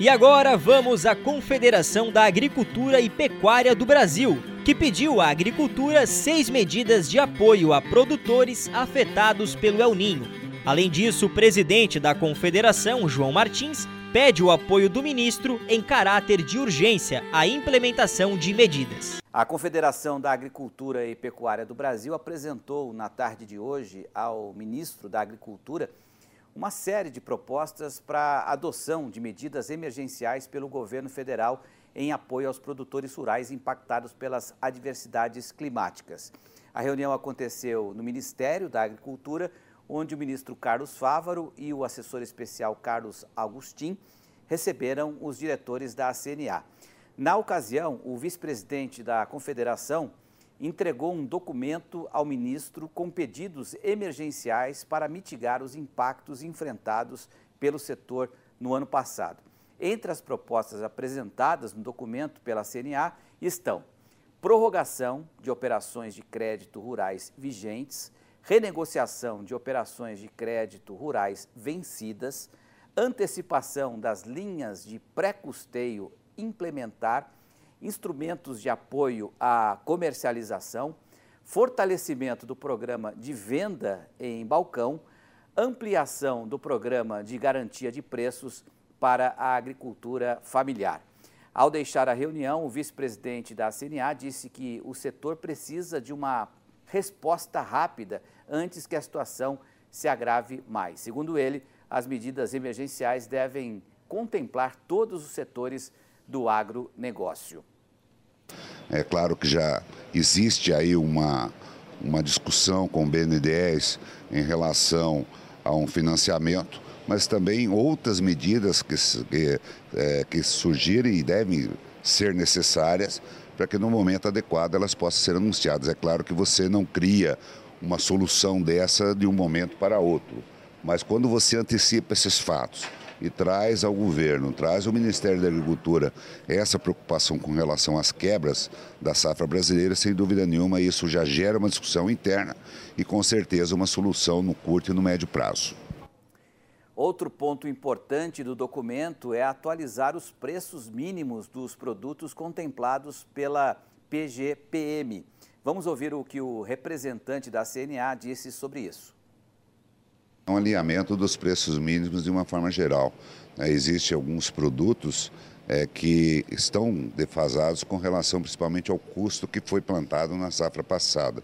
E agora vamos à Confederação da Agricultura e Pecuária do Brasil que pediu à agricultura seis medidas de apoio a produtores afetados pelo El Ninho. Além disso, o presidente da confederação, João Martins, pede o apoio do ministro em caráter de urgência à implementação de medidas. A Confederação da Agricultura e Pecuária do Brasil apresentou na tarde de hoje ao ministro da Agricultura uma série de propostas para adoção de medidas emergenciais pelo governo federal em apoio aos produtores rurais impactados pelas adversidades climáticas. A reunião aconteceu no Ministério da Agricultura, onde o ministro Carlos Fávaro e o assessor especial Carlos Agustin receberam os diretores da CNA. Na ocasião, o vice-presidente da Confederação entregou um documento ao ministro com pedidos emergenciais para mitigar os impactos enfrentados pelo setor no ano passado. Entre as propostas apresentadas no documento pela CNA estão prorrogação de operações de crédito rurais vigentes, renegociação de operações de crédito rurais vencidas, antecipação das linhas de pré-custeio implementar, instrumentos de apoio à comercialização, fortalecimento do programa de venda em balcão, ampliação do programa de garantia de preços para a agricultura familiar. Ao deixar a reunião, o vice-presidente da CNA disse que o setor precisa de uma resposta rápida antes que a situação se agrave mais. Segundo ele, as medidas emergenciais devem contemplar todos os setores do agronegócio. É claro que já existe aí uma, uma discussão com o BNDES em relação a um financiamento mas também outras medidas que, que, é, que surgirem e devem ser necessárias para que no momento adequado elas possam ser anunciadas. É claro que você não cria uma solução dessa de um momento para outro, mas quando você antecipa esses fatos e traz ao governo, traz ao Ministério da Agricultura essa preocupação com relação às quebras da safra brasileira, sem dúvida nenhuma, isso já gera uma discussão interna e com certeza uma solução no curto e no médio prazo. Outro ponto importante do documento é atualizar os preços mínimos dos produtos contemplados pela PGPM. Vamos ouvir o que o representante da CNA disse sobre isso. Um alinhamento dos preços mínimos de uma forma geral. Né? Existem alguns produtos é, que estão defasados com relação principalmente ao custo que foi plantado na safra passada.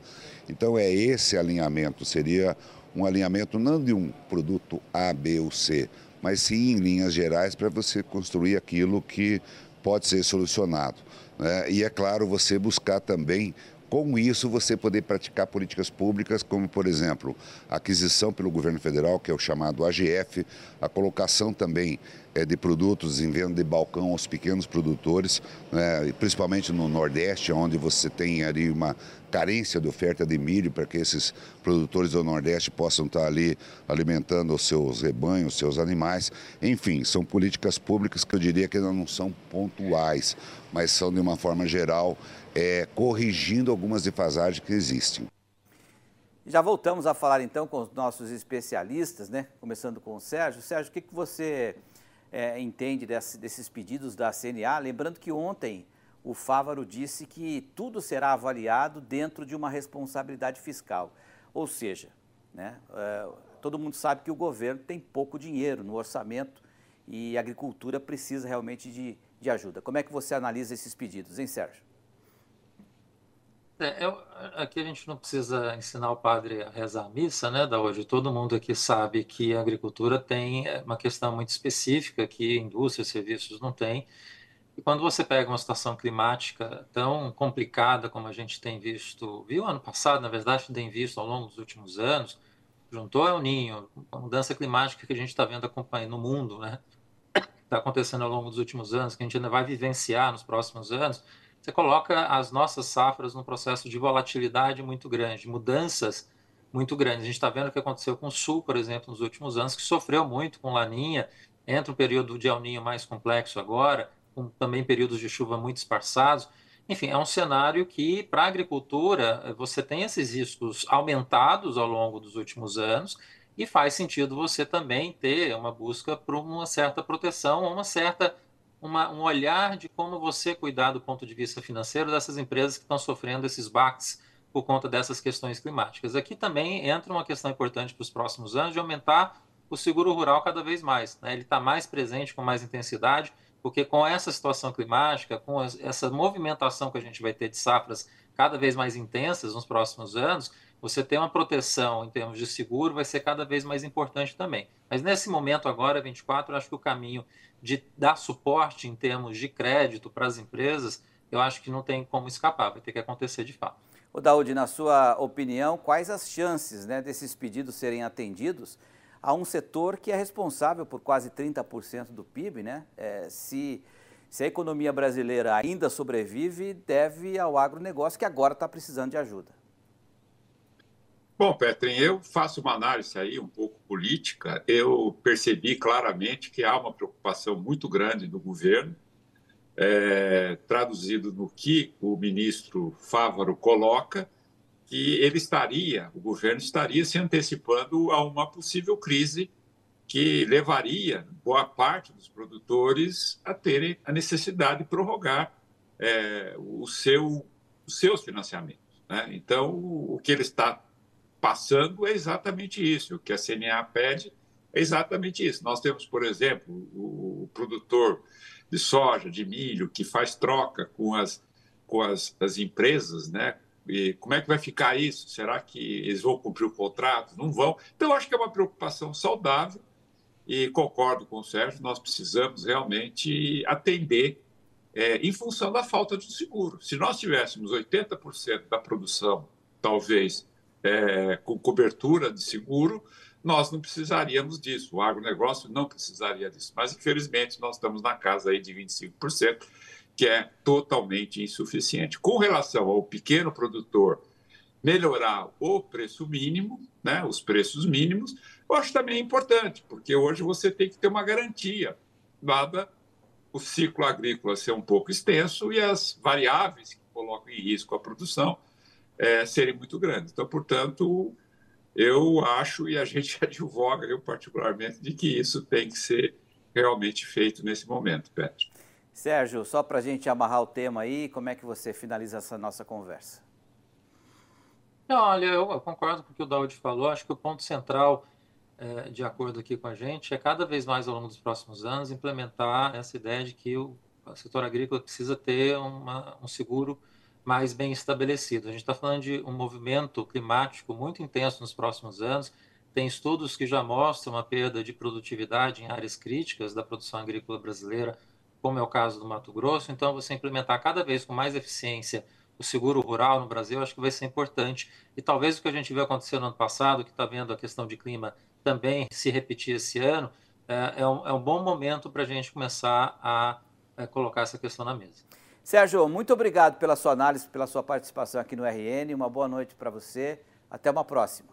Então é esse alinhamento, seria um alinhamento não de um produto A, B ou C, mas sim em linhas gerais para você construir aquilo que pode ser solucionado. Né? E é claro, você buscar também com isso, você poder praticar políticas públicas, como, por exemplo, a aquisição pelo governo federal, que é o chamado AGF, a colocação também é, de produtos em venda de balcão aos pequenos produtores, né, principalmente no Nordeste, onde você tem ali uma carência de oferta de milho para que esses produtores do Nordeste possam estar ali alimentando os seus rebanhos, os seus animais. Enfim, são políticas públicas que eu diria que não são pontuais, mas são de uma forma geral é, corrigindo algumas defasagens que existem. Já voltamos a falar então com os nossos especialistas, né? Começando com o Sérgio. Sérgio, o que, que você é, entende desse, desses pedidos da CNA? Lembrando que ontem o Fávaro disse que tudo será avaliado dentro de uma responsabilidade fiscal. Ou seja, né, é, todo mundo sabe que o governo tem pouco dinheiro no orçamento e a agricultura precisa realmente de, de ajuda. Como é que você analisa esses pedidos, hein, Sérgio? É, eu, aqui a gente não precisa ensinar o padre a rezar a missa, né, da hoje. Todo mundo aqui sabe que a agricultura tem é, uma questão muito específica que indústria serviços não têm. E quando você pega uma situação climática tão complicada como a gente tem visto, viu ano passado, na verdade, tem visto ao longo dos últimos anos, juntou ao Ninho, a mudança climática que a gente está vendo acompanhando no mundo, né, está acontecendo ao longo dos últimos anos, que a gente ainda vai vivenciar nos próximos anos, você coloca as nossas safras num processo de volatilidade muito grande, mudanças muito grandes. A gente está vendo o que aconteceu com o Sul, por exemplo, nos últimos anos, que sofreu muito com Laninha, entra um período de El Ninho mais complexo agora, com também períodos de chuva muito esparçados. Enfim, é um cenário que, para a agricultura, você tem esses riscos aumentados ao longo dos últimos anos e faz sentido você também ter uma busca por uma certa proteção, uma certa uma, um olhar de como você cuidar do ponto de vista financeiro dessas empresas que estão sofrendo esses baques por conta dessas questões climáticas. Aqui também entra uma questão importante para os próximos anos de aumentar o seguro rural cada vez mais. Né? Ele está mais presente com mais intensidade, porque com essa situação climática, com essa movimentação que a gente vai ter de safras cada vez mais intensas nos próximos anos, você ter uma proteção em termos de seguro vai ser cada vez mais importante também. Mas nesse momento agora, 24, eu acho que o caminho de dar suporte em termos de crédito para as empresas, eu acho que não tem como escapar, vai ter que acontecer de fato. O Daúde, na sua opinião, quais as chances né, desses pedidos serem atendidos a um setor que é responsável por quase 30% do PIB, né? É, se, se a economia brasileira ainda sobrevive, deve ao agronegócio que agora está precisando de ajuda. Bom, Petrin, eu faço uma análise aí um pouco política. Eu percebi claramente que há uma preocupação muito grande do governo, é, traduzido no que o ministro Fávaro coloca, que ele estaria, o governo estaria se antecipando a uma possível crise que levaria boa parte dos produtores a terem a necessidade de prorrogar é, o seu, os seus financiamentos. Né? Então, o que ele está passando é exatamente isso. O que a CNA pede é exatamente isso. Nós temos, por exemplo, o produtor de soja, de milho, que faz troca com as, com as, as empresas, né? E como é que vai ficar isso? Será que eles vão cumprir o contrato? Não vão. Então, acho que é uma preocupação saudável e concordo com o Sérgio, nós precisamos realmente atender é, em função da falta de seguro. Se nós tivéssemos 80% da produção, talvez, é, com cobertura de seguro, nós não precisaríamos disso, o agronegócio não precisaria disso. Mas, infelizmente, nós estamos na casa aí de 25%, que é totalmente insuficiente. Com relação ao pequeno produtor melhorar o preço mínimo, né, os preços mínimos, eu acho também importante, porque hoje você tem que ter uma garantia, dada o ciclo agrícola ser um pouco extenso e as variáveis que colocam em risco a produção é, serem muito grandes. Então, portanto, eu acho e a gente [laughs] advoga, eu particularmente, de que isso tem que ser realmente feito nesse momento, Pedro. Sérgio, só para a gente amarrar o tema aí, como é que você finaliza essa nossa conversa? Não, olha, eu concordo com o que o Daud falou. Acho que o ponto central é, de acordo aqui com a gente, é cada vez mais ao longo dos próximos anos implementar essa ideia de que o setor agrícola precisa ter uma, um seguro mais bem estabelecido. A gente está falando de um movimento climático muito intenso nos próximos anos. Tem estudos que já mostram uma perda de produtividade em áreas críticas da produção agrícola brasileira, como é o caso do Mato Grosso. Então, você implementar cada vez com mais eficiência o seguro rural no Brasil, acho que vai ser importante. E talvez o que a gente viu acontecer no ano passado, que está vendo a questão de clima também se repetir esse ano, é, é, um, é um, bom momento para a gente começar a, a é, colocar essa questão na mesa. Sérgio, muito obrigado pela sua análise, pela sua participação aqui no RN. Uma boa noite para você. Até uma próxima.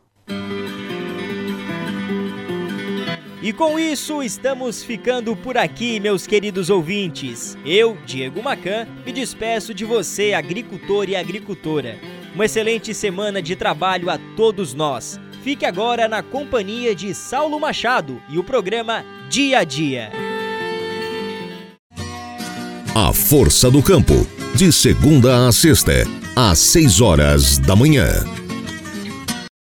E com isso, estamos ficando por aqui, meus queridos ouvintes. Eu, Diego Macan, me despeço de você, agricultor e agricultora. Uma excelente semana de trabalho a todos nós. Fique agora na companhia de Saulo Machado e o programa Dia a Dia. A Força do Campo, de segunda a sexta, às seis horas da manhã.